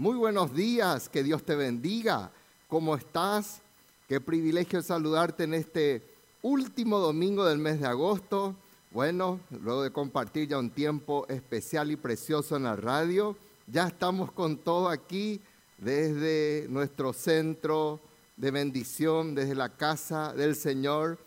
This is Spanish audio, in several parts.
Muy buenos días, que Dios te bendiga. ¿Cómo estás? Qué privilegio saludarte en este último domingo del mes de agosto. Bueno, luego de compartir ya un tiempo especial y precioso en la radio, ya estamos con todo aquí desde nuestro centro de bendición, desde la casa del Señor,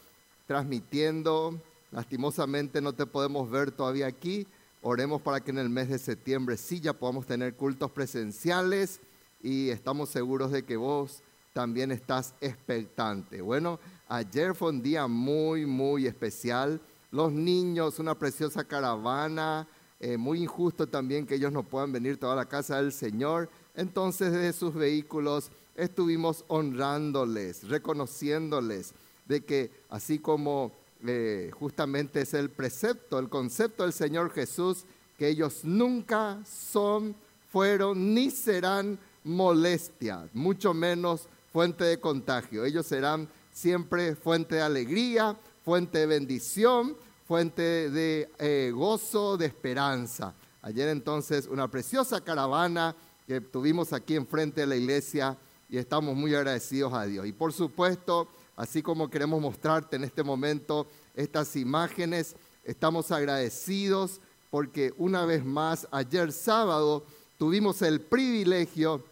transmitiendo. Lastimosamente no te podemos ver todavía aquí, Oremos para que en el mes de septiembre sí ya podamos tener cultos presenciales y estamos seguros de que vos también estás expectante. Bueno, ayer fue un día muy, muy especial. Los niños, una preciosa caravana, eh, muy injusto también que ellos no puedan venir toda la casa del Señor. Entonces desde sus vehículos estuvimos honrándoles, reconociéndoles de que así como eh, justamente es el precepto, el concepto del Señor Jesús, que ellos nunca son, fueron ni serán molestia, mucho menos fuente de contagio. Ellos serán siempre fuente de alegría, fuente de bendición, fuente de eh, gozo, de esperanza. Ayer entonces una preciosa caravana que tuvimos aquí enfrente de la iglesia y estamos muy agradecidos a Dios. Y por supuesto, así como queremos mostrarte en este momento estas imágenes, estamos agradecidos porque una vez más, ayer sábado tuvimos el privilegio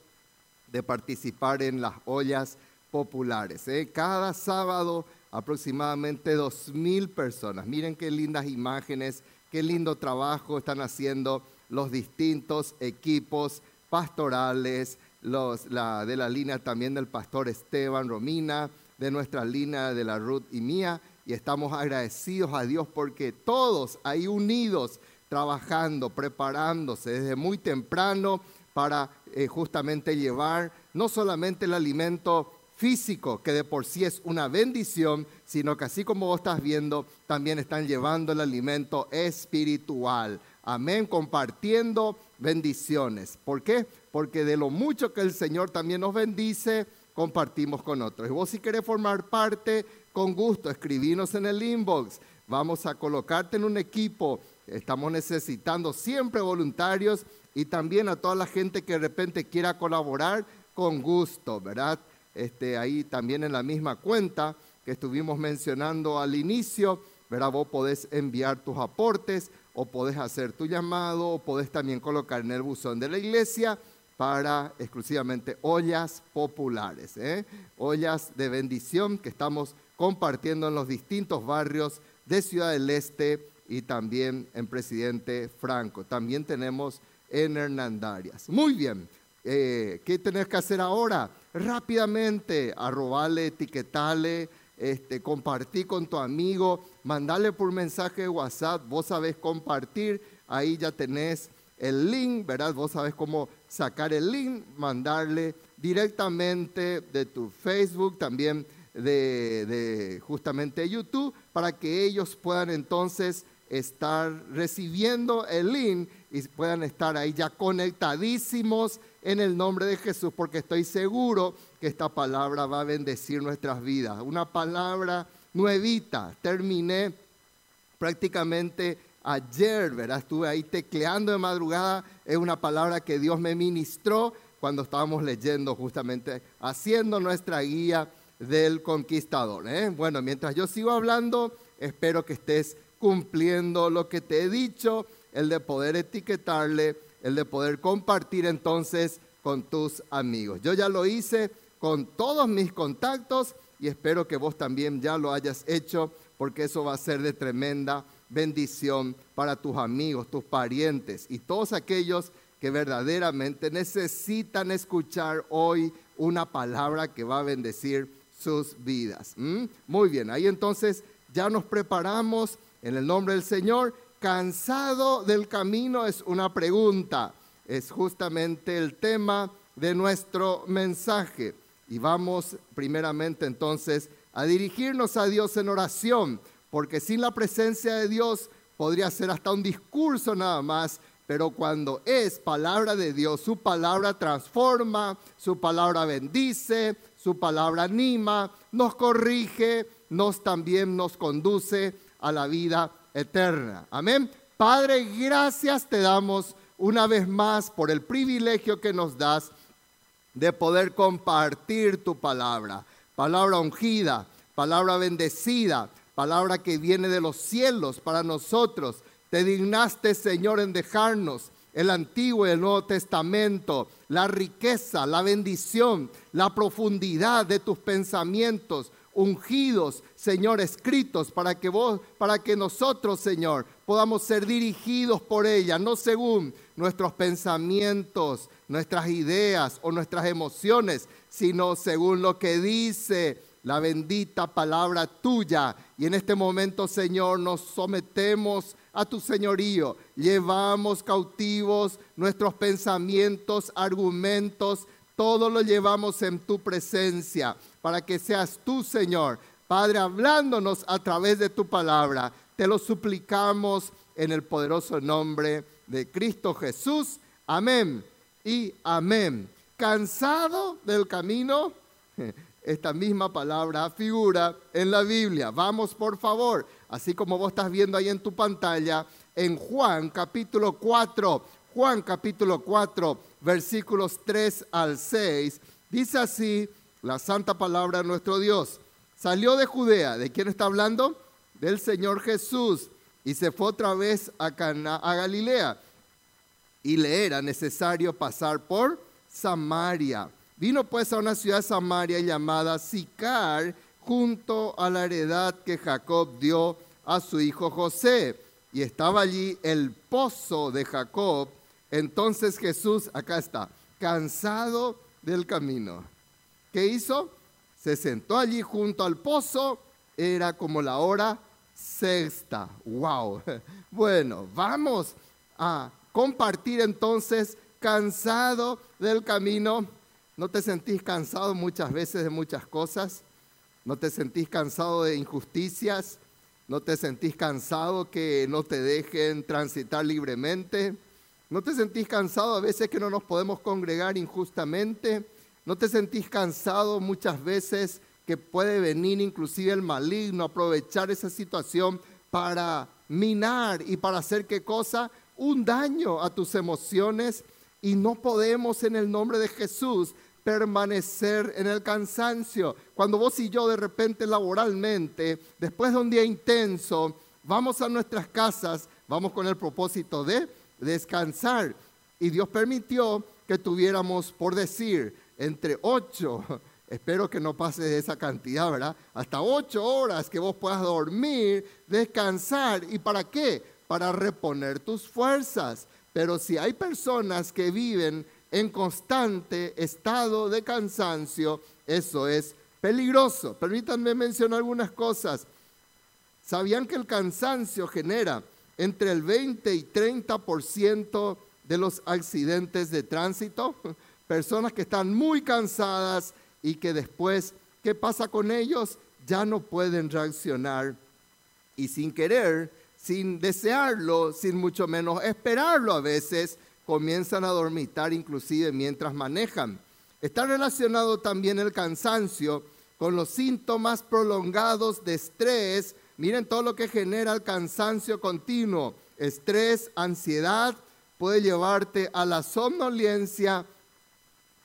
de participar en las ollas populares. ¿eh? Cada sábado aproximadamente dos mil personas. Miren qué lindas imágenes, qué lindo trabajo están haciendo los distintos equipos pastorales, la, de la línea también del pastor Esteban Romina, de nuestra línea de la Ruth y mía, y estamos agradecidos a Dios porque todos ahí unidos, trabajando, preparándose desde muy temprano para eh, justamente llevar no solamente el alimento físico, que de por sí es una bendición, sino que así como vos estás viendo, también están llevando el alimento espiritual. Amén, compartiendo bendiciones. ¿Por qué? Porque de lo mucho que el Señor también nos bendice, compartimos con otros. Y vos si querés formar parte, con gusto, escribinos en el inbox. Vamos a colocarte en un equipo. Estamos necesitando siempre voluntarios y también a toda la gente que de repente quiera colaborar con gusto, ¿verdad? Este, ahí también en la misma cuenta que estuvimos mencionando al inicio, ¿verdad? Vos podés enviar tus aportes o podés hacer tu llamado o podés también colocar en el buzón de la iglesia para exclusivamente ollas populares, ¿eh? ollas de bendición que estamos compartiendo en los distintos barrios de Ciudad del Este y también en Presidente Franco. También tenemos en Hernandarias. Muy bien, eh, ¿qué tenés que hacer ahora? Rápidamente, arrobarle, etiquetarle, este, con tu amigo, mandarle por mensaje de WhatsApp, vos sabés compartir, ahí ya tenés el link, ¿verdad? Vos sabés cómo sacar el link, mandarle directamente de tu Facebook, también de, de, justamente YouTube, para que ellos puedan entonces estar recibiendo el link y puedan estar ahí ya conectadísimos en el nombre de Jesús, porque estoy seguro que esta palabra va a bendecir nuestras vidas. Una palabra nuevita. Terminé prácticamente ayer, ¿verdad? Estuve ahí tecleando de madrugada, es una palabra que Dios me ministró cuando estábamos leyendo justamente, haciendo nuestra guía del conquistador. ¿eh? Bueno, mientras yo sigo hablando, espero que estés cumpliendo lo que te he dicho, el de poder etiquetarle, el de poder compartir entonces con tus amigos. Yo ya lo hice con todos mis contactos y espero que vos también ya lo hayas hecho porque eso va a ser de tremenda bendición para tus amigos, tus parientes y todos aquellos que verdaderamente necesitan escuchar hoy una palabra que va a bendecir sus vidas. Muy bien, ahí entonces ya nos preparamos en el nombre del Señor. Cansado del camino es una pregunta, es justamente el tema de nuestro mensaje. Y vamos primeramente entonces a dirigirnos a Dios en oración porque sin la presencia de Dios podría ser hasta un discurso nada más, pero cuando es palabra de Dios, su palabra transforma, su palabra bendice, su palabra anima, nos corrige, nos también nos conduce a la vida eterna. Amén. Padre, gracias te damos una vez más por el privilegio que nos das de poder compartir tu palabra. Palabra ungida, palabra bendecida, palabra que viene de los cielos para nosotros. Te dignaste, Señor, en dejarnos el Antiguo y el Nuevo Testamento, la riqueza, la bendición, la profundidad de tus pensamientos ungidos, Señor, escritos para que vos, para que nosotros, Señor, podamos ser dirigidos por ella, no según nuestros pensamientos, nuestras ideas o nuestras emociones, sino según lo que dice la bendita palabra tuya. Y en este momento, Señor, nos sometemos a tu señorío. Llevamos cautivos nuestros pensamientos, argumentos, todo lo llevamos en tu presencia para que seas tú, Señor, Padre, hablándonos a través de tu palabra. Te lo suplicamos en el poderoso nombre de Cristo Jesús. Amén y amén. ¿Cansado del camino? Esta misma palabra figura en la Biblia. Vamos, por favor, así como vos estás viendo ahí en tu pantalla, en Juan capítulo 4, Juan capítulo 4, versículos 3 al 6, dice así la santa palabra de nuestro Dios. Salió de Judea, ¿de quién está hablando? Del Señor Jesús, y se fue otra vez a, a Galilea, y le era necesario pasar por Samaria. Vino pues a una ciudad Samaria llamada Sicar, junto a la heredad que Jacob dio a su hijo José. Y estaba allí el pozo de Jacob. Entonces Jesús, acá está, cansado del camino. ¿Qué hizo? Se sentó allí junto al pozo. Era como la hora sexta. ¡Wow! Bueno, vamos a compartir entonces, cansado del camino ¿No te sentís cansado muchas veces de muchas cosas? ¿No te sentís cansado de injusticias? ¿No te sentís cansado que no te dejen transitar libremente? ¿No te sentís cansado a veces que no nos podemos congregar injustamente? ¿No te sentís cansado muchas veces que puede venir inclusive el maligno, aprovechar esa situación para minar y para hacer qué cosa? Un daño a tus emociones y no podemos en el nombre de Jesús permanecer en el cansancio. Cuando vos y yo de repente laboralmente, después de un día intenso, vamos a nuestras casas, vamos con el propósito de descansar. Y Dios permitió que tuviéramos, por decir, entre ocho, espero que no pase de esa cantidad, ¿verdad? Hasta ocho horas que vos puedas dormir, descansar. ¿Y para qué? Para reponer tus fuerzas. Pero si hay personas que viven en constante estado de cansancio, eso es peligroso. Permítanme mencionar algunas cosas. ¿Sabían que el cansancio genera entre el 20 y 30% de los accidentes de tránsito? Personas que están muy cansadas y que después, ¿qué pasa con ellos? Ya no pueden reaccionar y sin querer sin desearlo, sin mucho menos esperarlo a veces, comienzan a dormitar inclusive mientras manejan. Está relacionado también el cansancio con los síntomas prolongados de estrés. Miren todo lo que genera el cansancio continuo. Estrés, ansiedad, puede llevarte a la somnolencia,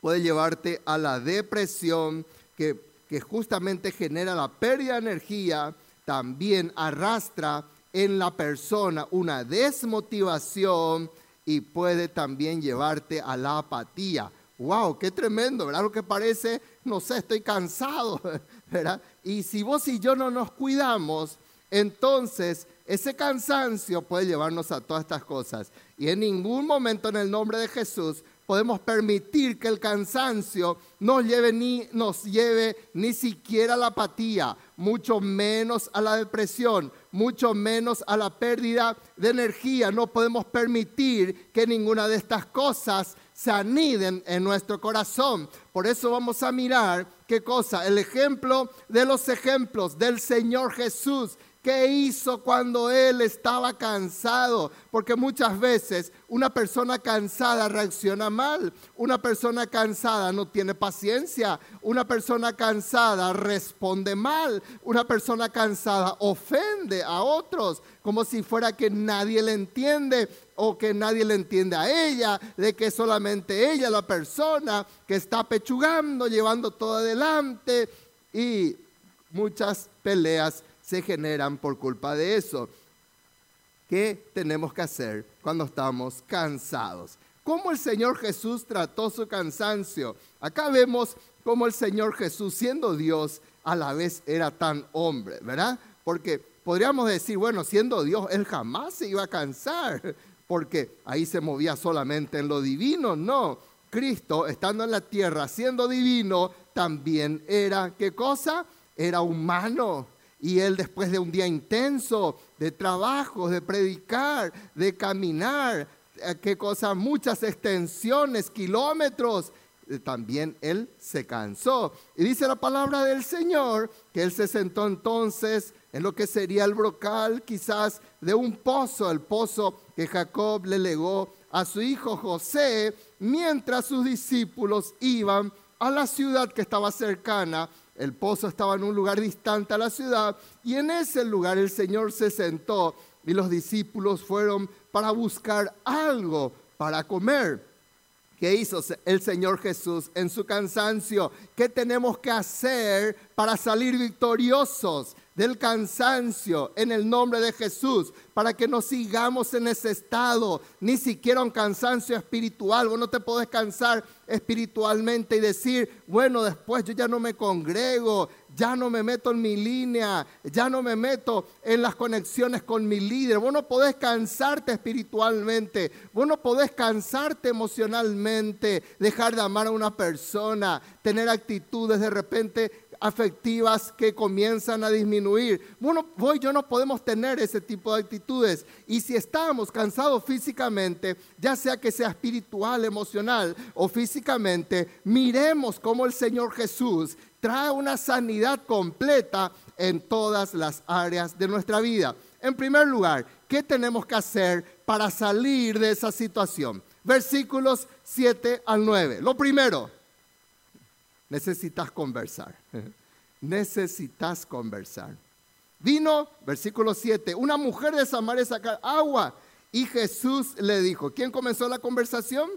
puede llevarte a la depresión, que, que justamente genera la pérdida de energía, también arrastra en la persona una desmotivación y puede también llevarte a la apatía. ¡Wow! ¡Qué tremendo! ¿Verdad? Lo que parece, no sé, estoy cansado, ¿verdad? Y si vos y yo no nos cuidamos, entonces ese cansancio puede llevarnos a todas estas cosas. Y en ningún momento en el nombre de Jesús podemos permitir que el cansancio nos lleve ni, nos lleve ni siquiera a la apatía, mucho menos a la depresión, mucho menos a la pérdida de energía. No podemos permitir que ninguna de estas cosas se aniden en nuestro corazón. Por eso vamos a mirar qué cosa, el ejemplo de los ejemplos del Señor Jesús ¿Qué hizo cuando él estaba cansado? Porque muchas veces una persona cansada reacciona mal, una persona cansada no tiene paciencia, una persona cansada responde mal, una persona cansada ofende a otros como si fuera que nadie le entiende o que nadie le entiende a ella, de que solamente ella la persona que está pechugando, llevando todo adelante y muchas peleas se generan por culpa de eso. ¿Qué tenemos que hacer cuando estamos cansados? ¿Cómo el Señor Jesús trató su cansancio? Acá vemos cómo el Señor Jesús, siendo Dios, a la vez era tan hombre, ¿verdad? Porque podríamos decir, bueno, siendo Dios, Él jamás se iba a cansar, porque ahí se movía solamente en lo divino. No, Cristo, estando en la tierra, siendo divino, también era, ¿qué cosa? Era humano. Y él después de un día intenso de trabajo, de predicar, de caminar, eh, qué cosa, muchas extensiones, kilómetros, eh, también él se cansó. Y dice la palabra del Señor que él se sentó entonces en lo que sería el brocal quizás de un pozo, el pozo que Jacob le legó a su hijo José, mientras sus discípulos iban a la ciudad que estaba cercana el pozo estaba en un lugar distante a la ciudad y en ese lugar el Señor se sentó y los discípulos fueron para buscar algo para comer. ¿Qué hizo el Señor Jesús en su cansancio? ¿Qué tenemos que hacer para salir victoriosos? Del cansancio en el nombre de Jesús, para que no sigamos en ese estado, ni siquiera un cansancio espiritual. Vos no te podés cansar espiritualmente y decir, bueno, después yo ya no me congrego, ya no me meto en mi línea, ya no me meto en las conexiones con mi líder. Vos no podés cansarte espiritualmente, vos no podés cansarte emocionalmente, dejar de amar a una persona, tener actitudes de repente afectivas que comienzan a disminuir. Bueno, vos y yo no podemos tener ese tipo de actitudes. Y si estamos cansados físicamente, ya sea que sea espiritual, emocional o físicamente, miremos cómo el Señor Jesús trae una sanidad completa en todas las áreas de nuestra vida. En primer lugar, ¿qué tenemos que hacer para salir de esa situación? Versículos 7 al 9. Lo primero, necesitas conversar. necesitas conversar. Vino, versículo 7, una mujer de Samaria sacar agua y Jesús le dijo, ¿quién comenzó la conversación?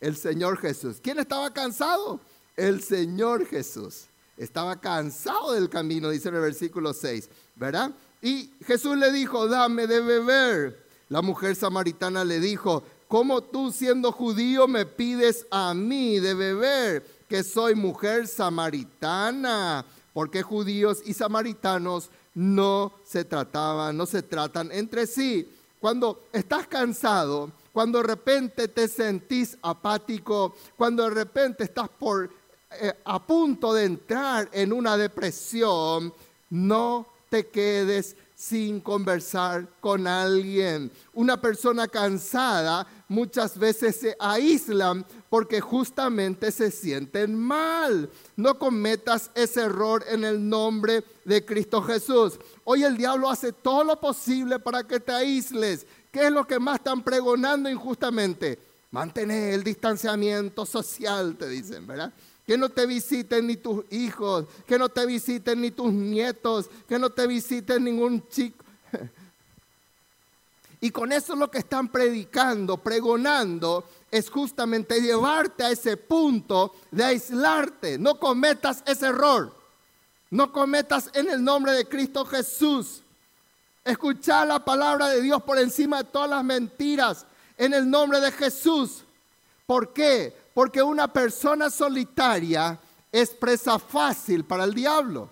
El Señor Jesús. ¿Quién estaba cansado? El Señor Jesús. Estaba cansado del camino, dice en el versículo 6, ¿verdad? Y Jesús le dijo, dame de beber. La mujer samaritana le dijo, ¿cómo tú siendo judío me pides a mí de beber? Que soy mujer samaritana, porque judíos y samaritanos no se trataban, no se tratan entre sí. Cuando estás cansado, cuando de repente te sentís apático, cuando de repente estás por eh, a punto de entrar en una depresión, no te quedes sin conversar con alguien. Una persona cansada muchas veces se aíslan porque justamente se sienten mal. No cometas ese error en el nombre de Cristo Jesús. Hoy el diablo hace todo lo posible para que te aísles. ¿Qué es lo que más están pregonando injustamente? Mantener el distanciamiento social, te dicen, ¿verdad? que no te visiten ni tus hijos, que no te visiten ni tus nietos, que no te visiten ningún chico. Y con eso lo que están predicando, pregonando, es justamente llevarte a ese punto de aislarte. No cometas ese error. No cometas en el nombre de Cristo Jesús. Escuchar la palabra de Dios por encima de todas las mentiras en el nombre de Jesús. ¿Por qué? Porque una persona solitaria es presa fácil para el diablo.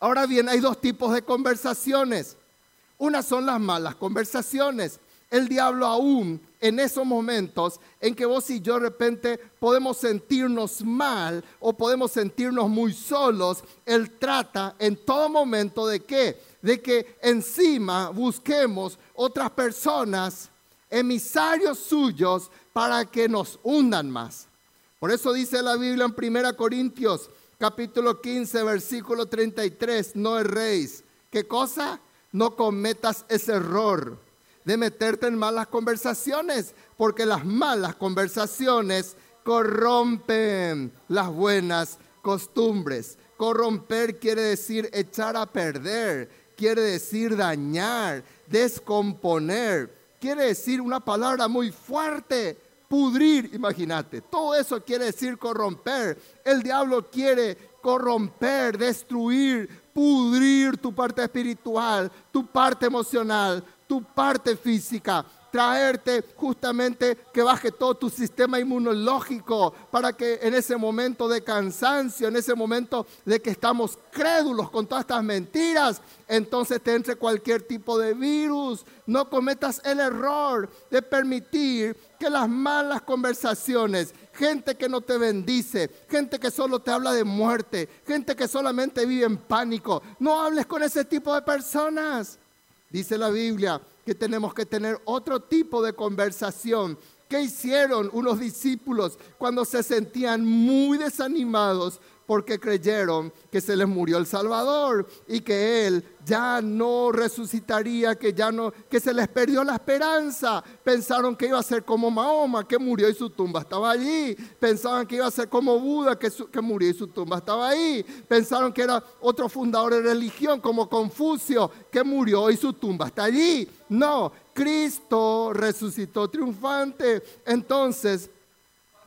Ahora bien, hay dos tipos de conversaciones. Una son las malas conversaciones. El diablo aún en esos momentos en que vos y yo de repente podemos sentirnos mal o podemos sentirnos muy solos, Él trata en todo momento de qué? De que encima busquemos otras personas, emisarios suyos, para que nos hundan más. Por eso dice la Biblia en 1 Corintios capítulo 15, versículo 33, no erréis, ¿Qué cosa? No cometas ese error de meterte en malas conversaciones, porque las malas conversaciones corrompen las buenas costumbres. Corromper quiere decir echar a perder, quiere decir dañar, descomponer, quiere decir una palabra muy fuerte, pudrir, imagínate. Todo eso quiere decir corromper. El diablo quiere corromper, destruir, pudrir tu parte espiritual, tu parte emocional, tu parte física traerte justamente que baje todo tu sistema inmunológico para que en ese momento de cansancio, en ese momento de que estamos crédulos con todas estas mentiras, entonces te entre cualquier tipo de virus. No cometas el error de permitir que las malas conversaciones, gente que no te bendice, gente que solo te habla de muerte, gente que solamente vive en pánico, no hables con ese tipo de personas. Dice la Biblia que tenemos que tener otro tipo de conversación. ¿Qué hicieron unos discípulos cuando se sentían muy desanimados porque creyeron que se les murió el Salvador y que Él ya no resucitaría, que ya no, que se les perdió la esperanza. Pensaron que iba a ser como Mahoma, que murió y su tumba estaba allí. Pensaban que iba a ser como Buda, que, que murió y su tumba estaba ahí. Pensaron que era otro fundador de religión, como Confucio, que murió y su tumba está allí. No, Cristo resucitó triunfante. Entonces,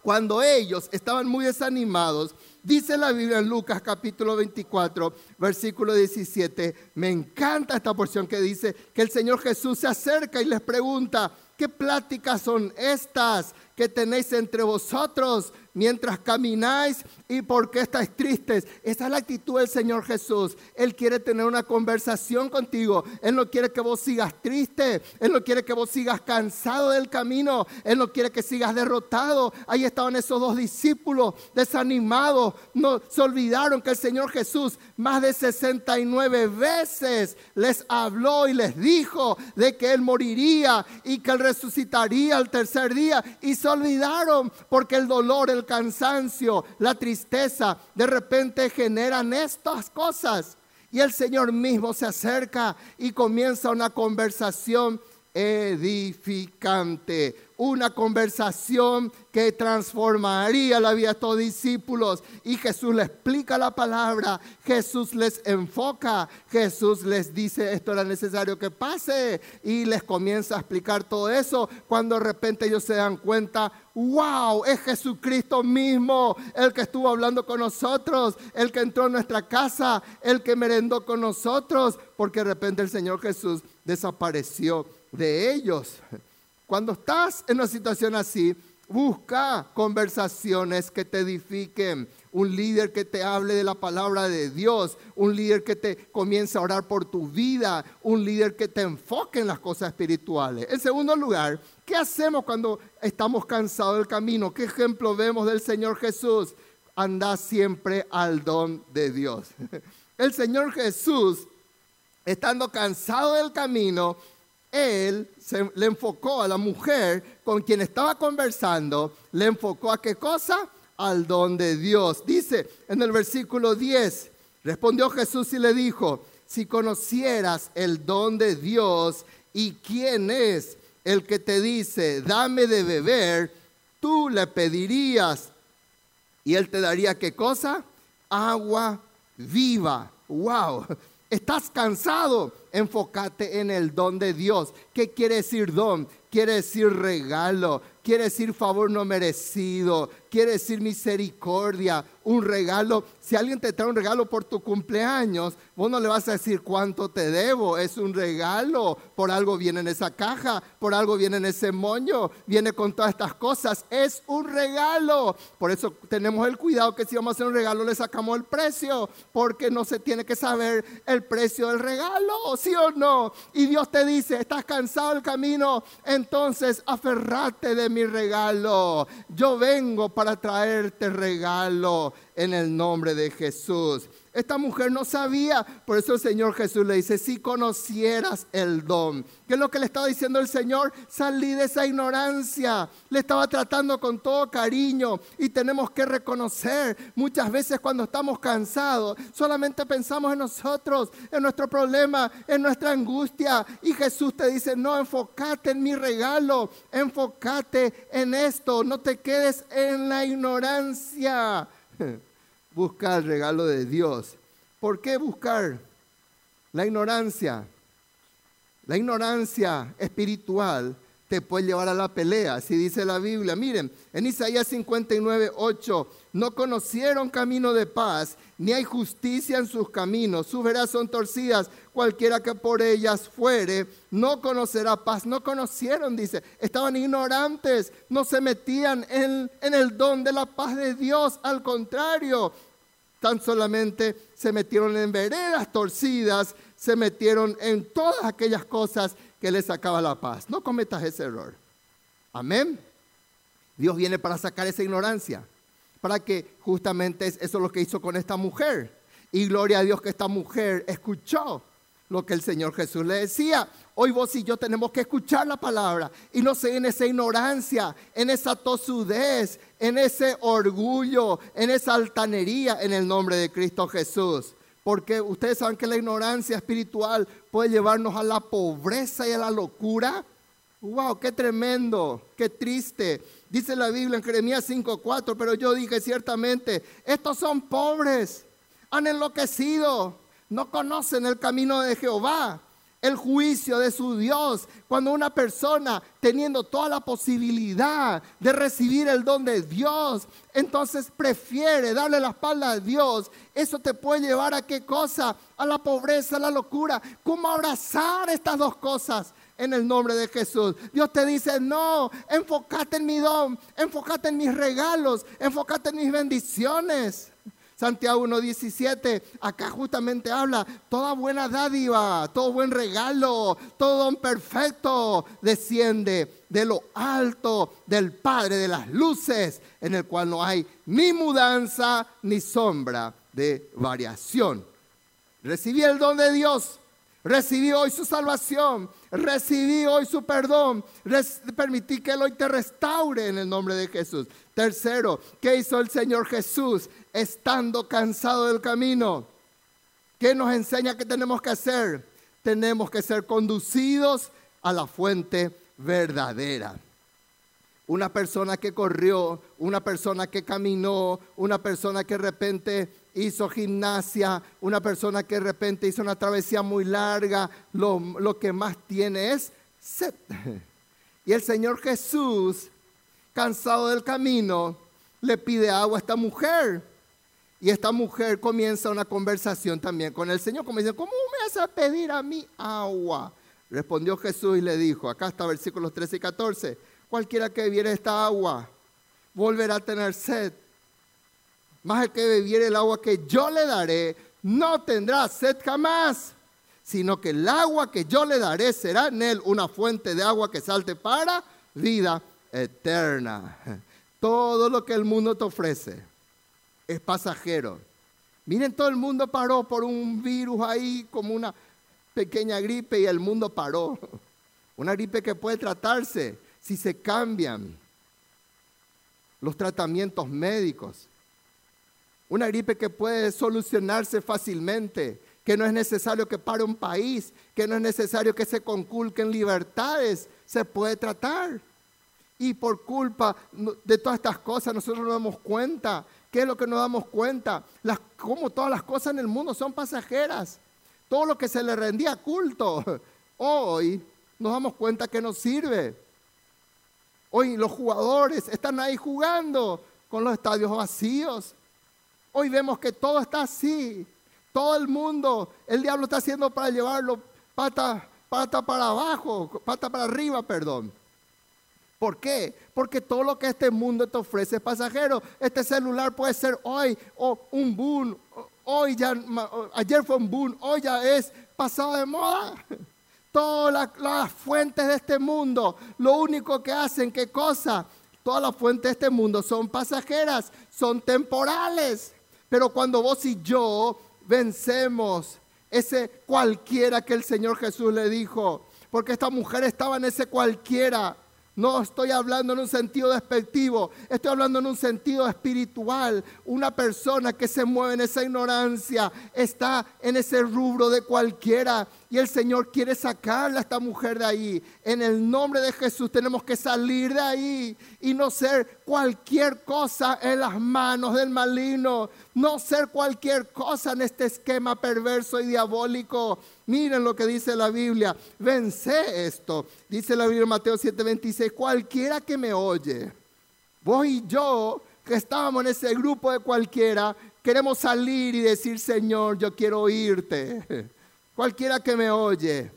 cuando ellos estaban muy desanimados, Dice la Biblia en Lucas capítulo 24, versículo 17. Me encanta esta porción que dice que el Señor Jesús se acerca y les pregunta, ¿qué pláticas son estas que tenéis entre vosotros? Mientras camináis y por qué estáis tristes. Esa es la actitud del Señor Jesús. Él quiere tener una conversación contigo. Él no quiere que vos sigas triste. Él no quiere que vos sigas cansado del camino. Él no quiere que sigas derrotado. Ahí estaban esos dos discípulos desanimados. No se olvidaron que el Señor Jesús más de 69 veces les habló y les dijo de que Él moriría y que Él resucitaría al tercer día. Y se olvidaron porque el dolor, el cansancio, la tristeza, de repente generan estas cosas. Y el Señor mismo se acerca y comienza una conversación edificante, una conversación que transformaría la vida de estos discípulos. Y Jesús les explica la palabra, Jesús les enfoca, Jesús les dice esto era necesario que pase y les comienza a explicar todo eso cuando de repente ellos se dan cuenta, wow, es Jesucristo mismo el que estuvo hablando con nosotros, el que entró en nuestra casa, el que merendó con nosotros, porque de repente el Señor Jesús desapareció de ellos. Cuando estás en una situación así, busca conversaciones que te edifiquen, un líder que te hable de la palabra de Dios, un líder que te comience a orar por tu vida, un líder que te enfoque en las cosas espirituales. En segundo lugar, ¿qué hacemos cuando estamos cansados del camino? ¿Qué ejemplo vemos del Señor Jesús? Anda siempre al don de Dios. El Señor Jesús, estando cansado del camino, él se, le enfocó a la mujer con quien estaba conversando, le enfocó a qué cosa? Al don de Dios. Dice en el versículo 10, respondió Jesús y le dijo, si conocieras el don de Dios y quién es el que te dice, dame de beber, tú le pedirías y él te daría qué cosa? Agua viva. Wow. ¿Estás cansado? Enfócate en el don de Dios. ¿Qué quiere decir don? Quiere decir regalo, quiere decir favor no merecido, quiere decir misericordia, un regalo. Si alguien te trae un regalo por tu cumpleaños, vos no le vas a decir cuánto te debo, es un regalo, por algo viene en esa caja, por algo viene en ese moño, viene con todas estas cosas, es un regalo. Por eso tenemos el cuidado que si vamos a hacer un regalo le sacamos el precio, porque no se tiene que saber el precio del regalo, ¿sí o no? Y Dios te dice, estás cansado del camino, entonces aferrate de mi regalo. Yo vengo para traerte regalo en el nombre de Jesús. Esta mujer no sabía, por eso el Señor Jesús le dice, si conocieras el don. ¿Qué es lo que le estaba diciendo el Señor? Salí de esa ignorancia. Le estaba tratando con todo cariño y tenemos que reconocer muchas veces cuando estamos cansados, solamente pensamos en nosotros, en nuestro problema, en nuestra angustia. Y Jesús te dice, no, enfócate en mi regalo, enfócate en esto, no te quedes en la ignorancia. Busca el regalo de Dios. ¿Por qué buscar la ignorancia? La ignorancia espiritual te puede llevar a la pelea, así dice la Biblia. Miren, en Isaías 59, 8, no conocieron camino de paz, ni hay justicia en sus caminos, sus veras son torcidas, cualquiera que por ellas fuere, no conocerá paz. No conocieron, dice, estaban ignorantes, no se metían en, en el don de la paz de Dios, al contrario, tan solamente se metieron en veredas torcidas, se metieron en todas aquellas cosas que le sacaba la paz. No cometas ese error. Amén. Dios viene para sacar esa ignorancia, para que justamente eso es lo que hizo con esta mujer. Y gloria a Dios que esta mujer escuchó lo que el Señor Jesús le decía. Hoy vos y yo tenemos que escuchar la palabra y no seguir en esa ignorancia, en esa tosudez, en ese orgullo, en esa altanería en el nombre de Cristo Jesús. Porque ustedes saben que la ignorancia espiritual puede llevarnos a la pobreza y a la locura. ¡Wow! ¡Qué tremendo! ¡Qué triste! Dice la Biblia en Jeremías 5:4, pero yo dije ciertamente, estos son pobres, han enloquecido, no conocen el camino de Jehová el juicio de su Dios. Cuando una persona teniendo toda la posibilidad de recibir el don de Dios, entonces prefiere darle la espalda a Dios, eso te puede llevar a qué cosa? A la pobreza, a la locura. ¿Cómo abrazar estas dos cosas? En el nombre de Jesús. Dios te dice, no, enfócate en mi don, enfócate en mis regalos, enfócate en mis bendiciones. Santiago 1.17, acá justamente habla, toda buena dádiva, todo buen regalo, todo don perfecto desciende de lo alto del Padre de las luces, en el cual no hay ni mudanza ni sombra de variación. Recibí el don de Dios, recibí hoy su salvación, recibí hoy su perdón, permití que Él hoy te restaure en el nombre de Jesús. Tercero, ¿qué hizo el Señor Jesús? estando cansado del camino. ¿Qué nos enseña que tenemos que hacer? Tenemos que ser conducidos a la fuente verdadera. Una persona que corrió, una persona que caminó, una persona que de repente hizo gimnasia, una persona que de repente hizo una travesía muy larga, lo, lo que más tiene es sed. Y el Señor Jesús, cansado del camino, le pide agua a esta mujer. Y esta mujer comienza una conversación también con el Señor, como dice, ¿cómo me vas a pedir a mí agua? Respondió Jesús y le dijo, acá está versículos 13 y 14, cualquiera que bebiere esta agua volverá a tener sed. Más el que bebiere el agua que yo le daré, no tendrá sed jamás, sino que el agua que yo le daré será en él una fuente de agua que salte para vida eterna. Todo lo que el mundo te ofrece es pasajero. Miren, todo el mundo paró por un virus ahí como una pequeña gripe y el mundo paró. Una gripe que puede tratarse si se cambian los tratamientos médicos. Una gripe que puede solucionarse fácilmente, que no es necesario que pare un país, que no es necesario que se conculquen libertades, se puede tratar. Y por culpa de todas estas cosas nosotros nos damos cuenta ¿Qué es lo que nos damos cuenta? Las, cómo todas las cosas en el mundo son pasajeras. Todo lo que se le rendía culto, hoy nos damos cuenta que no sirve. Hoy los jugadores están ahí jugando con los estadios vacíos. Hoy vemos que todo está así. Todo el mundo, el diablo está haciendo para llevarlo pata, pata para abajo, pata para arriba, perdón. ¿Por qué? Porque todo lo que este mundo te ofrece es pasajero. Este celular puede ser hoy o un boom, hoy ya, ayer fue un boom, hoy ya es pasado de moda. Todas las, fuentes de este mundo, lo único que hacen, ¿qué cosa? Todas las fuentes de este mundo son pasajeras, son temporales. Pero cuando vos y yo vencemos ese cualquiera que el Señor Jesús le dijo. Porque esta mujer estaba en ese cualquiera. No estoy hablando en un sentido despectivo, estoy hablando en un sentido espiritual. Una persona que se mueve en esa ignorancia está en ese rubro de cualquiera y el Señor quiere sacarla a esta mujer de ahí. En el nombre de Jesús tenemos que salir de ahí y no ser cualquier cosa en las manos del maligno. No ser cualquier cosa en este esquema perverso y diabólico. Miren lo que dice la Biblia. Vence esto. Dice la Biblia en Mateo 7:26. Cualquiera que me oye, vos y yo que estábamos en ese grupo de cualquiera, queremos salir y decir, Señor, yo quiero oírte cualquiera que me oye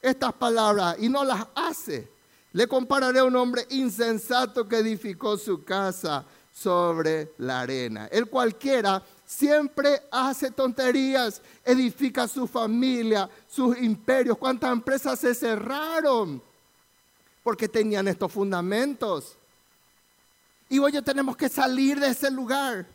estas palabras y no las hace, le compararé a un hombre insensato que edificó su casa sobre la arena. El cualquiera siempre hace tonterías, edifica su familia, sus imperios. ¿Cuántas empresas se cerraron? Porque tenían estos fundamentos. Y hoy tenemos que salir de ese lugar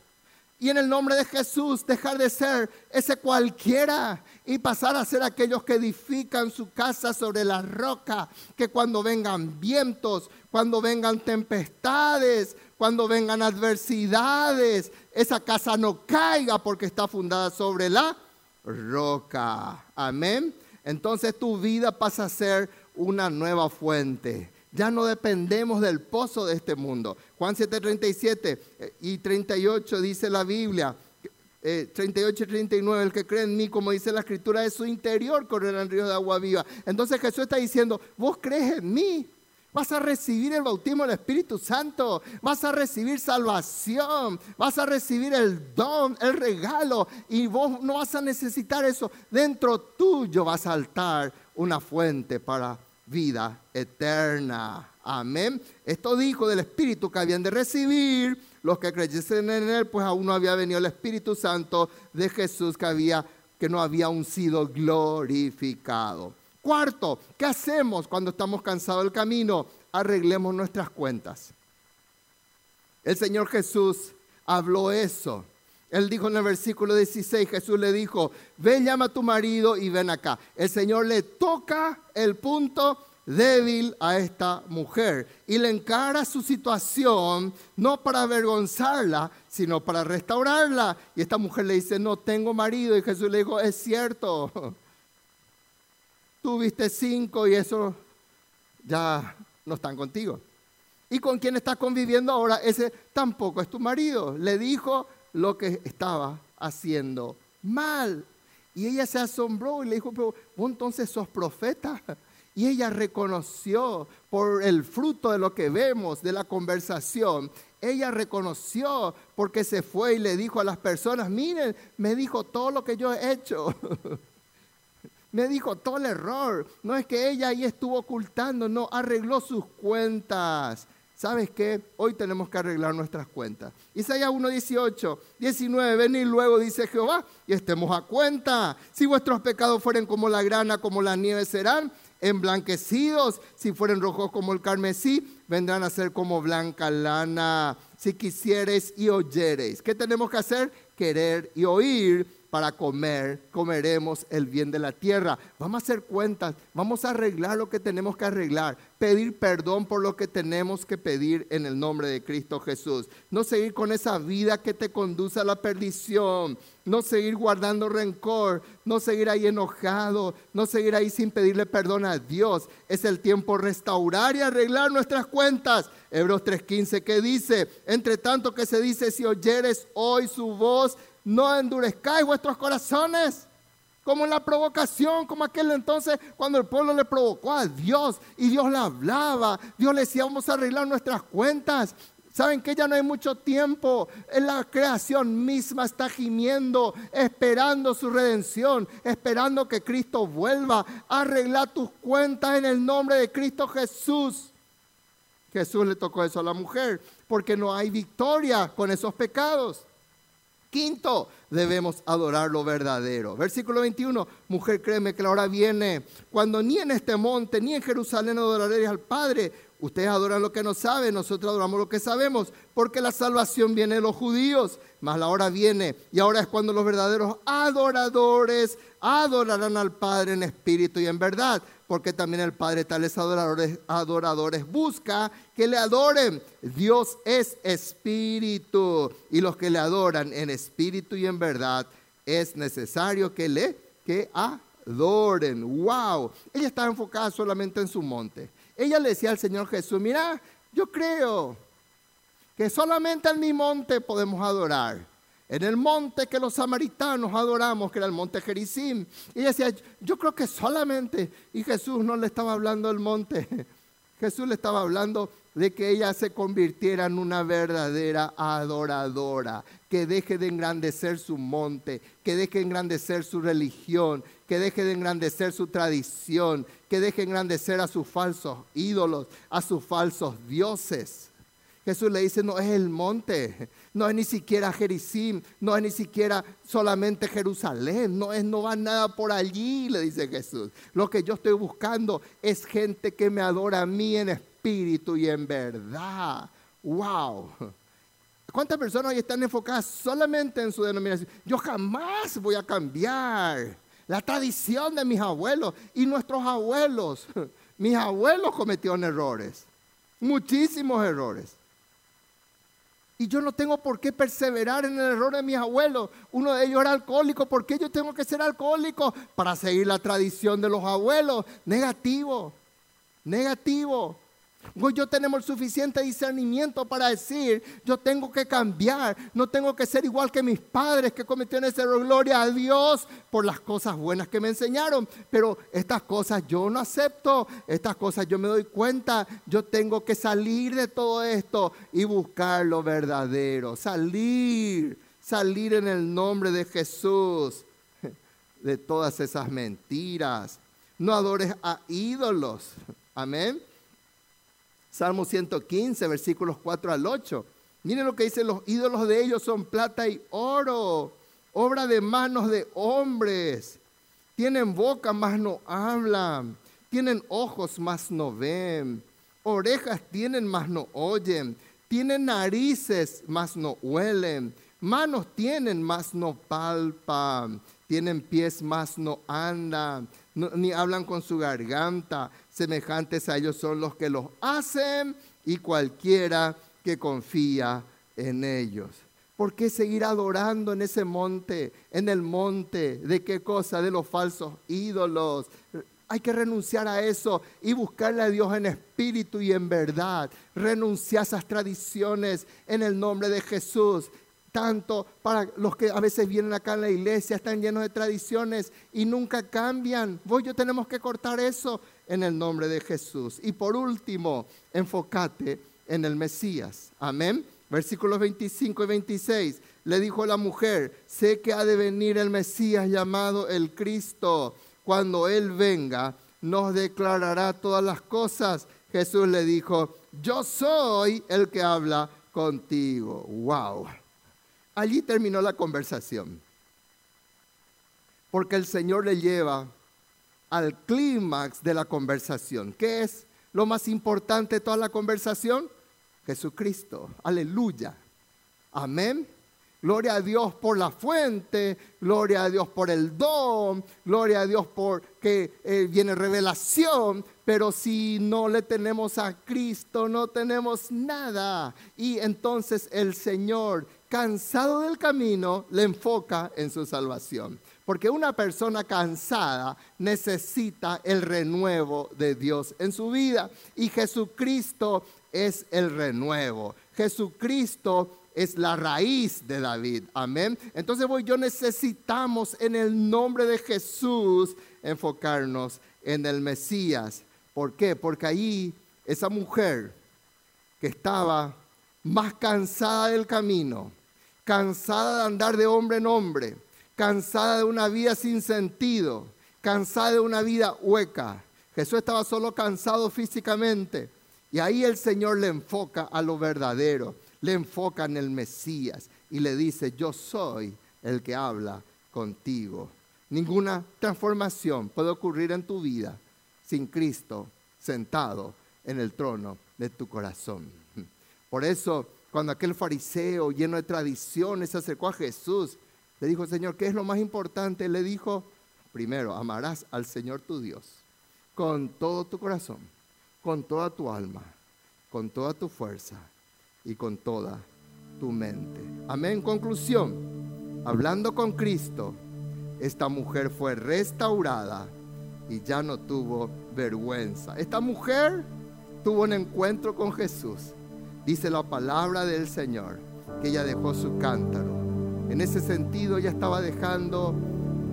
y en el nombre de Jesús dejar de ser ese cualquiera y pasar a ser aquellos que edifican su casa sobre la roca, que cuando vengan vientos, cuando vengan tempestades, cuando vengan adversidades, esa casa no caiga porque está fundada sobre la roca. Amén. Entonces tu vida pasa a ser una nueva fuente. Ya no dependemos del pozo de este mundo. Juan 7, 37 eh, y 38 dice la Biblia. 38 eh, y 39, el que cree en mí, como dice la escritura, de su interior correrán ríos de agua viva. Entonces Jesús está diciendo, vos crees en mí, vas a recibir el bautismo del Espíritu Santo, vas a recibir salvación, vas a recibir el don, el regalo, y vos no vas a necesitar eso. Dentro tuyo va a saltar una fuente para vida eterna. Amén. Esto dijo del Espíritu que habían de recibir los que creyesen en Él, pues aún no había venido el Espíritu Santo de Jesús que, había, que no había aún sido glorificado. Cuarto, ¿qué hacemos cuando estamos cansados del camino? Arreglemos nuestras cuentas. El Señor Jesús habló eso. Él dijo en el versículo 16, Jesús le dijo, ven, llama a tu marido y ven acá. El Señor le toca el punto débil a esta mujer y le encara su situación no para avergonzarla, sino para restaurarla. Y esta mujer le dice, no tengo marido. Y Jesús le dijo, es cierto, tuviste cinco y eso ya no están contigo. ¿Y con quién estás conviviendo ahora? Ese tampoco es tu marido. Le dijo lo que estaba haciendo mal. Y ella se asombró y le dijo, vos entonces sos profeta. Y ella reconoció por el fruto de lo que vemos de la conversación. Ella reconoció porque se fue y le dijo a las personas, miren, me dijo todo lo que yo he hecho. me dijo todo el error. No es que ella ahí estuvo ocultando, no, arregló sus cuentas. ¿Sabes qué? Hoy tenemos que arreglar nuestras cuentas. Isaías 1, 18, 19, venid luego, dice Jehová, y estemos a cuenta. Si vuestros pecados fueren como la grana, como la nieve serán, emblanquecidos, si fueren rojos como el carmesí, vendrán a ser como blanca lana. Si quisiereis y oyereis, ¿qué tenemos que hacer? Querer y oír para comer, comeremos el bien de la tierra. Vamos a hacer cuentas, vamos a arreglar lo que tenemos que arreglar, pedir perdón por lo que tenemos que pedir en el nombre de Cristo Jesús. No seguir con esa vida que te conduce a la perdición, no seguir guardando rencor, no seguir ahí enojado, no seguir ahí sin pedirle perdón a Dios. Es el tiempo restaurar y arreglar nuestras cuentas. Hebreos 3:15 que dice, entre tanto que se dice, si oyeres hoy su voz, no endurezcáis vuestros corazones. Como en la provocación, como aquel entonces cuando el pueblo le provocó a Dios y Dios le hablaba, Dios le decía, vamos a arreglar nuestras cuentas. Saben que ya no hay mucho tiempo. La creación misma está gimiendo, esperando su redención, esperando que Cristo vuelva. Arreglar tus cuentas en el nombre de Cristo Jesús. Jesús le tocó eso a la mujer, porque no hay victoria con esos pecados. Quinto, debemos adorar lo verdadero. Versículo 21, mujer, créeme que la hora viene cuando ni en este monte ni en Jerusalén adoraréis al Padre. Ustedes adoran lo que no saben, nosotros adoramos lo que sabemos, porque la salvación viene de los judíos, mas la hora viene y ahora es cuando los verdaderos adoradores adorarán al Padre en espíritu y en verdad, porque también el Padre tales adoradores, adoradores busca que le adoren. Dios es espíritu y los que le adoran en espíritu y en verdad es necesario que le que adoren. Wow, ella estaba enfocada solamente en su monte ella le decía al Señor Jesús, mira, yo creo que solamente en mi monte podemos adorar. En el monte que los samaritanos adoramos, que era el monte Gerizim. Y ella decía, yo creo que solamente, y Jesús no le estaba hablando del monte, Jesús le estaba hablando de que ella se convirtiera en una verdadera adoradora, que deje de engrandecer su monte, que deje de engrandecer su religión, que deje de engrandecer su tradición, que deje de engrandecer a sus falsos ídolos, a sus falsos dioses. Jesús le dice, no es el monte, no es ni siquiera Jericim, no es ni siquiera solamente Jerusalén, no, es, no va nada por allí, le dice Jesús. Lo que yo estoy buscando es gente que me adora a mí en espíritu y en verdad. ¡Wow! ¿Cuántas personas hoy están enfocadas solamente en su denominación? Yo jamás voy a cambiar la tradición de mis abuelos y nuestros abuelos. Mis abuelos cometieron errores, muchísimos errores. Y yo no tengo por qué perseverar en el error de mis abuelos. Uno de ellos era alcohólico. ¿Por qué yo tengo que ser alcohólico? Para seguir la tradición de los abuelos. Negativo, negativo. Yo tenemos el suficiente discernimiento para decir, yo tengo que cambiar, no tengo que ser igual que mis padres que cometieron ese error. Gloria a Dios por las cosas buenas que me enseñaron. Pero estas cosas yo no acepto, estas cosas yo me doy cuenta, yo tengo que salir de todo esto y buscar lo verdadero. Salir, salir en el nombre de Jesús de todas esas mentiras. No adores a ídolos. Amén. Salmo 115, versículos 4 al 8. Miren lo que dice, los ídolos de ellos son plata y oro, obra de manos de hombres. Tienen boca, mas no hablan. Tienen ojos, mas no ven. Orejas tienen, mas no oyen. Tienen narices, mas no huelen. Manos tienen, mas no palpan. Tienen pies, mas no andan. ni hablan con su garganta semejantes a ellos son los que los hacen y cualquiera que confía en ellos. ¿Por qué seguir adorando en ese monte, en el monte? ¿De qué cosa? De los falsos ídolos. Hay que renunciar a eso y buscarle a Dios en espíritu y en verdad. Renunciar a esas tradiciones en el nombre de Jesús tanto para los que a veces vienen acá en la iglesia, están llenos de tradiciones y nunca cambian. Vos y yo tenemos que cortar eso en el nombre de Jesús. Y por último, enfócate en el Mesías. Amén. Versículos 25 y 26. Le dijo la mujer, sé que ha de venir el Mesías llamado el Cristo. Cuando Él venga, nos declarará todas las cosas. Jesús le dijo, yo soy el que habla contigo. Wow. Allí terminó la conversación. Porque el Señor le lleva al clímax de la conversación. ¿Qué es lo más importante de toda la conversación? Jesucristo. Aleluya. Amén. Gloria a Dios por la fuente, gloria a Dios por el don, gloria a Dios por que eh, viene revelación, pero si no le tenemos a Cristo, no tenemos nada. Y entonces el Señor, cansado del camino, le enfoca en su salvación. Porque una persona cansada necesita el renuevo de Dios en su vida. Y Jesucristo es el renuevo. Jesucristo es la raíz de David. Amén. Entonces voy, yo necesitamos en el nombre de Jesús enfocarnos en el Mesías. ¿Por qué? Porque ahí esa mujer que estaba más cansada del camino, cansada de andar de hombre en hombre, cansada de una vida sin sentido, cansada de una vida hueca. Jesús estaba solo cansado físicamente. Y ahí el Señor le enfoca a lo verdadero le enfoca en el Mesías y le dice, yo soy el que habla contigo. Ninguna transformación puede ocurrir en tu vida sin Cristo sentado en el trono de tu corazón. Por eso, cuando aquel fariseo lleno de tradiciones se acercó a Jesús, le dijo, Señor, ¿qué es lo más importante? Le dijo, primero, amarás al Señor tu Dios con todo tu corazón, con toda tu alma, con toda tu fuerza y con toda tu mente. Amén. Conclusión, hablando con Cristo, esta mujer fue restaurada y ya no tuvo vergüenza. Esta mujer tuvo un encuentro con Jesús. Dice la palabra del Señor que ella dejó su cántaro. En ese sentido, ella estaba dejando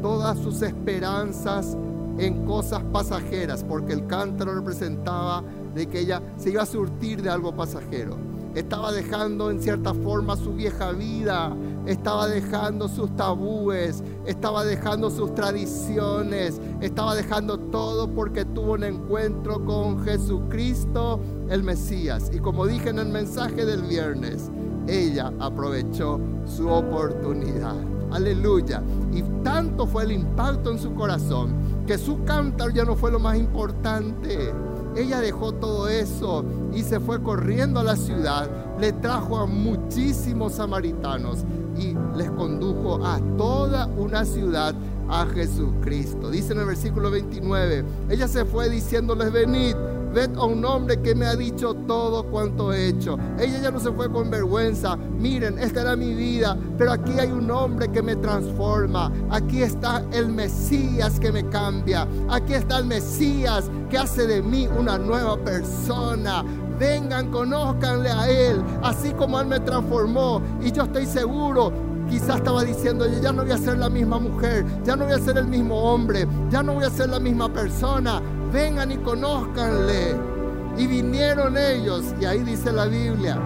todas sus esperanzas en cosas pasajeras, porque el cántaro representaba de que ella se iba a surtir de algo pasajero. Estaba dejando en cierta forma su vieja vida, estaba dejando sus tabúes, estaba dejando sus tradiciones, estaba dejando todo porque tuvo un encuentro con Jesucristo el Mesías. Y como dije en el mensaje del viernes, ella aprovechó su oportunidad. Aleluya. Y tanto fue el impacto en su corazón que su cántaro ya no fue lo más importante. Ella dejó todo eso y se fue corriendo a la ciudad. Le trajo a muchísimos samaritanos y les condujo a toda una ciudad a Jesucristo. Dice en el versículo 29, ella se fue diciéndoles, venid Ved a un hombre que me ha dicho todo cuanto he hecho. Ella ya no se fue con vergüenza. Miren, esta era mi vida, pero aquí hay un hombre que me transforma. Aquí está el Mesías que me cambia. Aquí está el Mesías que hace de mí una nueva persona vengan, conózcanle a Él, así como Él me transformó. Y yo estoy seguro, quizás estaba diciendo, ya no voy a ser la misma mujer, ya no voy a ser el mismo hombre, ya no voy a ser la misma persona, vengan y conózcanle. Y vinieron ellos, y ahí dice la Biblia,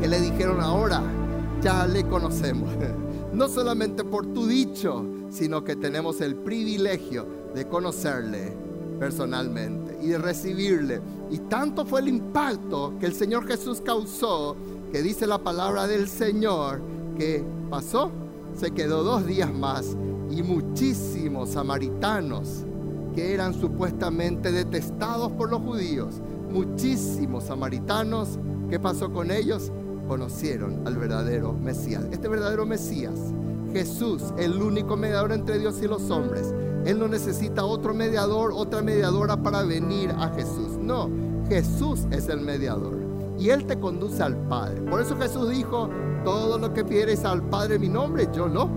que le dijeron ahora, ya le conocemos. No solamente por tu dicho, sino que tenemos el privilegio de conocerle personalmente y de recibirle. Y tanto fue el impacto que el Señor Jesús causó, que dice la palabra del Señor, que pasó, se quedó dos días más y muchísimos samaritanos que eran supuestamente detestados por los judíos, muchísimos samaritanos, ¿qué pasó con ellos? Conocieron al verdadero Mesías. Este verdadero Mesías, Jesús, el único mediador entre Dios y los hombres. Él no necesita otro mediador, otra mediadora para venir a Jesús. No, Jesús es el mediador. Y Él te conduce al Padre. Por eso Jesús dijo, todo lo que pidieres al Padre en mi nombre, yo lo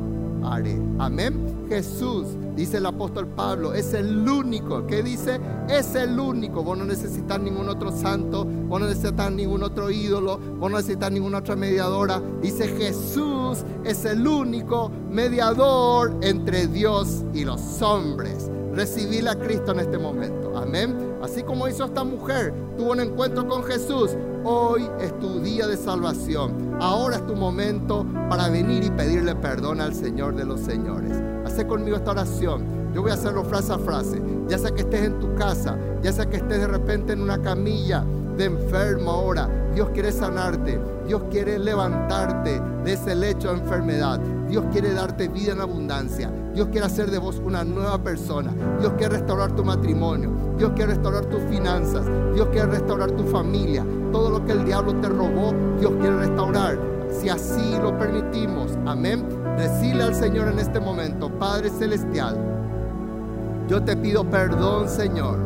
haré. Amén. Jesús, dice el apóstol Pablo, es el único. ¿Qué dice? Es el único. Vos no necesitas ningún otro santo, vos no necesitas ningún otro ídolo, vos no necesitas ninguna otra mediadora. Dice Jesús es el único mediador entre Dios y los hombres. Recibí a Cristo en este momento. Amén. Así como hizo esta mujer, tuvo un encuentro con Jesús. Hoy es tu día de salvación. Ahora es tu momento para venir y pedirle perdón al Señor de los señores. Hace conmigo esta oración. Yo voy a hacerlo frase a frase. Ya sea que estés en tu casa, ya sea que estés de repente en una camilla de enfermo ahora. Dios quiere sanarte. Dios quiere levantarte de ese lecho de enfermedad. Dios quiere darte vida en abundancia. Dios quiere hacer de vos una nueva persona. Dios quiere restaurar tu matrimonio. Dios quiere restaurar tus finanzas. Dios quiere restaurar tu familia. Todo lo que el diablo te robó, Dios quiere restaurar. Si así lo permitimos. Amén. Decirle al Señor en este momento, Padre Celestial, yo te pido perdón, Señor,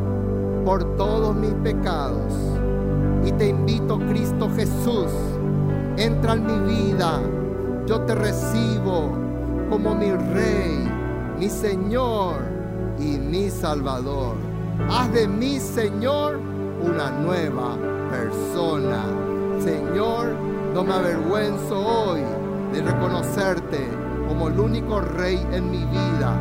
por todos mis pecados. Y te invito, Cristo Jesús, entra en mi vida. Yo te recibo como mi Rey, mi Señor y mi Salvador. Haz de mí, Señor, una nueva persona. Señor, no me avergüenzo hoy de reconocerte como el único Rey en mi vida.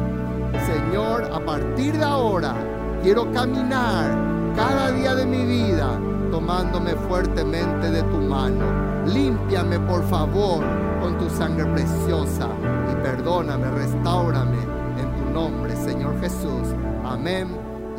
Señor, a partir de ahora quiero caminar cada día de mi vida tomándome fuertemente de tu mano. Límpiame, por favor, con tu sangre preciosa y perdóname, restaurame en tu nombre, Señor Jesús. Amén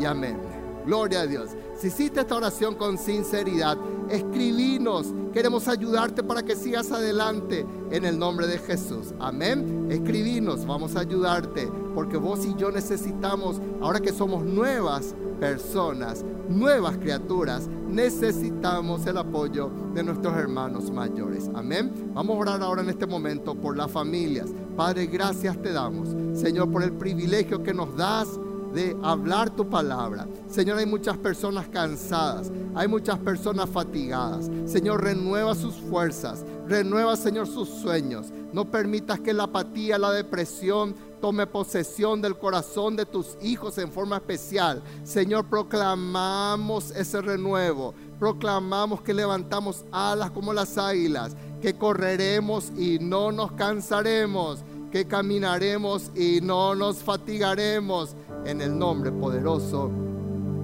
y amén. Gloria a Dios. Si hiciste esta oración con sinceridad, escribinos. Queremos ayudarte para que sigas adelante en el nombre de Jesús. Amén. Escribinos, vamos a ayudarte porque vos y yo necesitamos, ahora que somos nuevas personas, nuevas criaturas, necesitamos el apoyo de nuestros hermanos mayores. Amén. Vamos a orar ahora en este momento por las familias. Padre, gracias te damos, Señor, por el privilegio que nos das de hablar tu palabra. Señor, hay muchas personas cansadas, hay muchas personas fatigadas. Señor, renueva sus fuerzas, renueva, Señor, sus sueños. No permitas que la apatía, la depresión tome posesión del corazón de tus hijos en forma especial. Señor, proclamamos ese renuevo. Proclamamos que levantamos alas como las águilas, que correremos y no nos cansaremos, que caminaremos y no nos fatigaremos en el nombre poderoso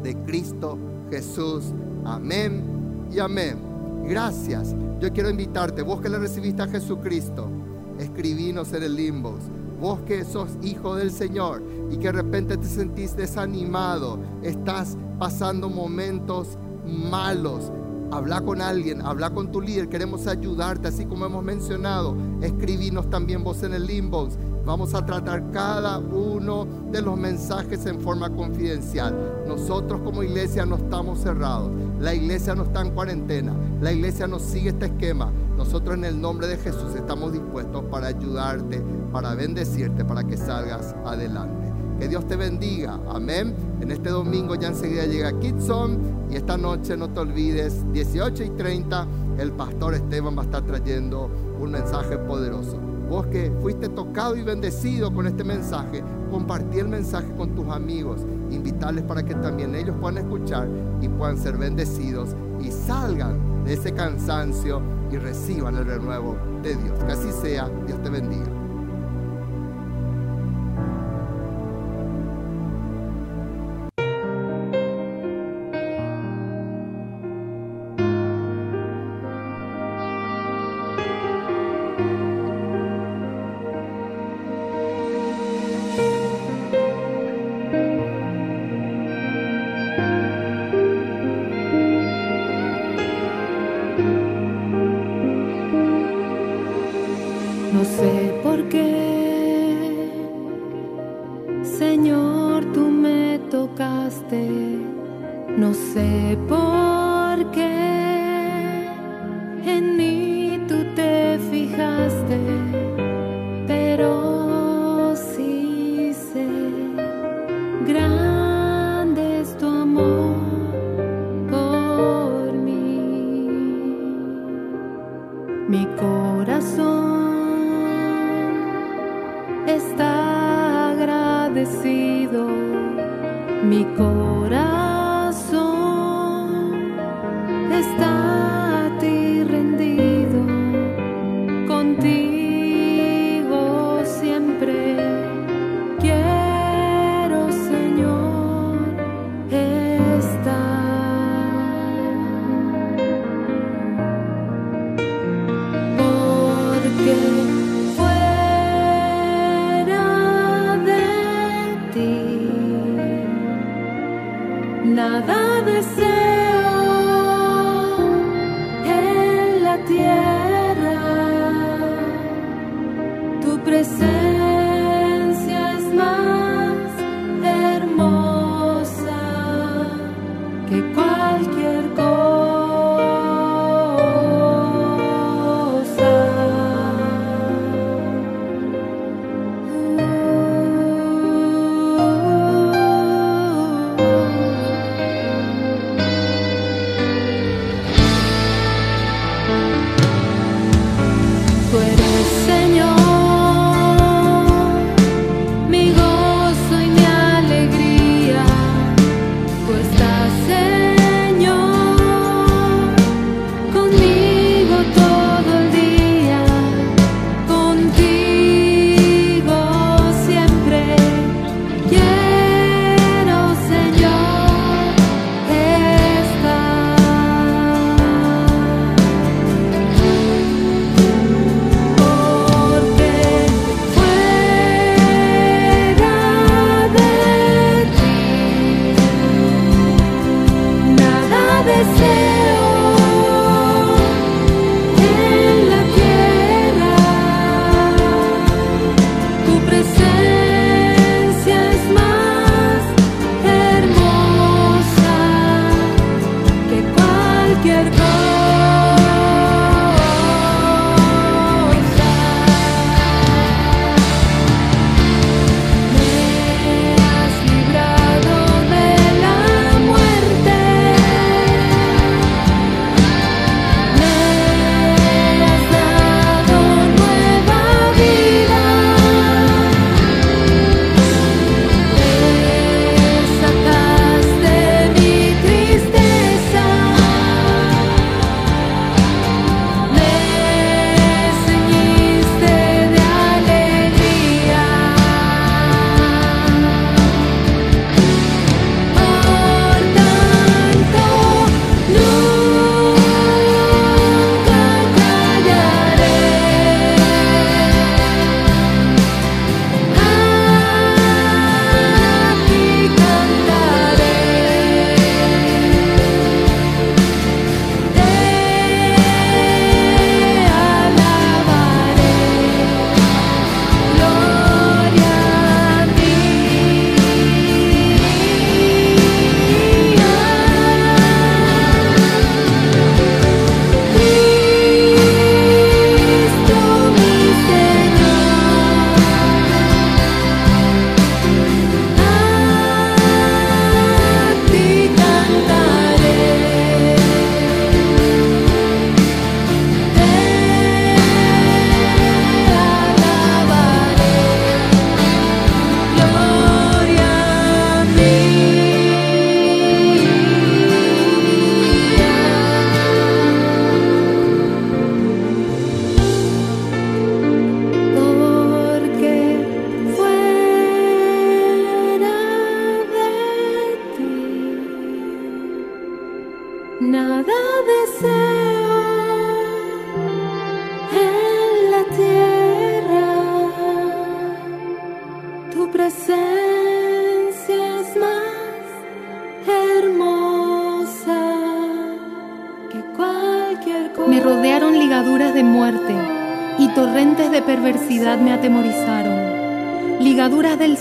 de Cristo Jesús. Amén y amén. Gracias. Yo quiero invitarte, vos que le recibiste a Jesucristo, escribinos en el limbo. Vos que sos hijo del Señor y que de repente te sentís desanimado, estás pasando momentos malos, habla con alguien, habla con tu líder, queremos ayudarte, así como hemos mencionado. Escribinos también vos en el inbox Vamos a tratar cada uno de los mensajes en forma confidencial. Nosotros como iglesia no estamos cerrados. La iglesia no está en cuarentena. La iglesia no sigue este esquema. Nosotros en el nombre de Jesús estamos dispuestos para ayudarte, para bendecirte, para que salgas adelante. Que Dios te bendiga. Amén. En este domingo ya enseguida llega Kitson y esta noche no te olvides, 18 y 30, el pastor Esteban va a estar trayendo un mensaje poderoso. Vos que fuiste tocado y bendecido con este mensaje, compartí el mensaje con tus amigos, invitarles para que también ellos puedan escuchar y puedan ser bendecidos y salgan de ese cansancio y reciban el renuevo de Dios. Que así sea, Dios te bendiga. No sé por qué, Señor, tú me tocaste. No sé por qué.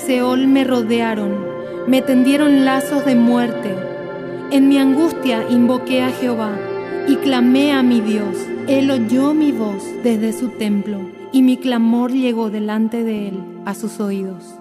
Seol me rodearon, me tendieron lazos de muerte. En mi angustia invoqué a Jehová y clamé a mi Dios. Él oyó mi voz desde su templo y mi clamor llegó delante de él a sus oídos.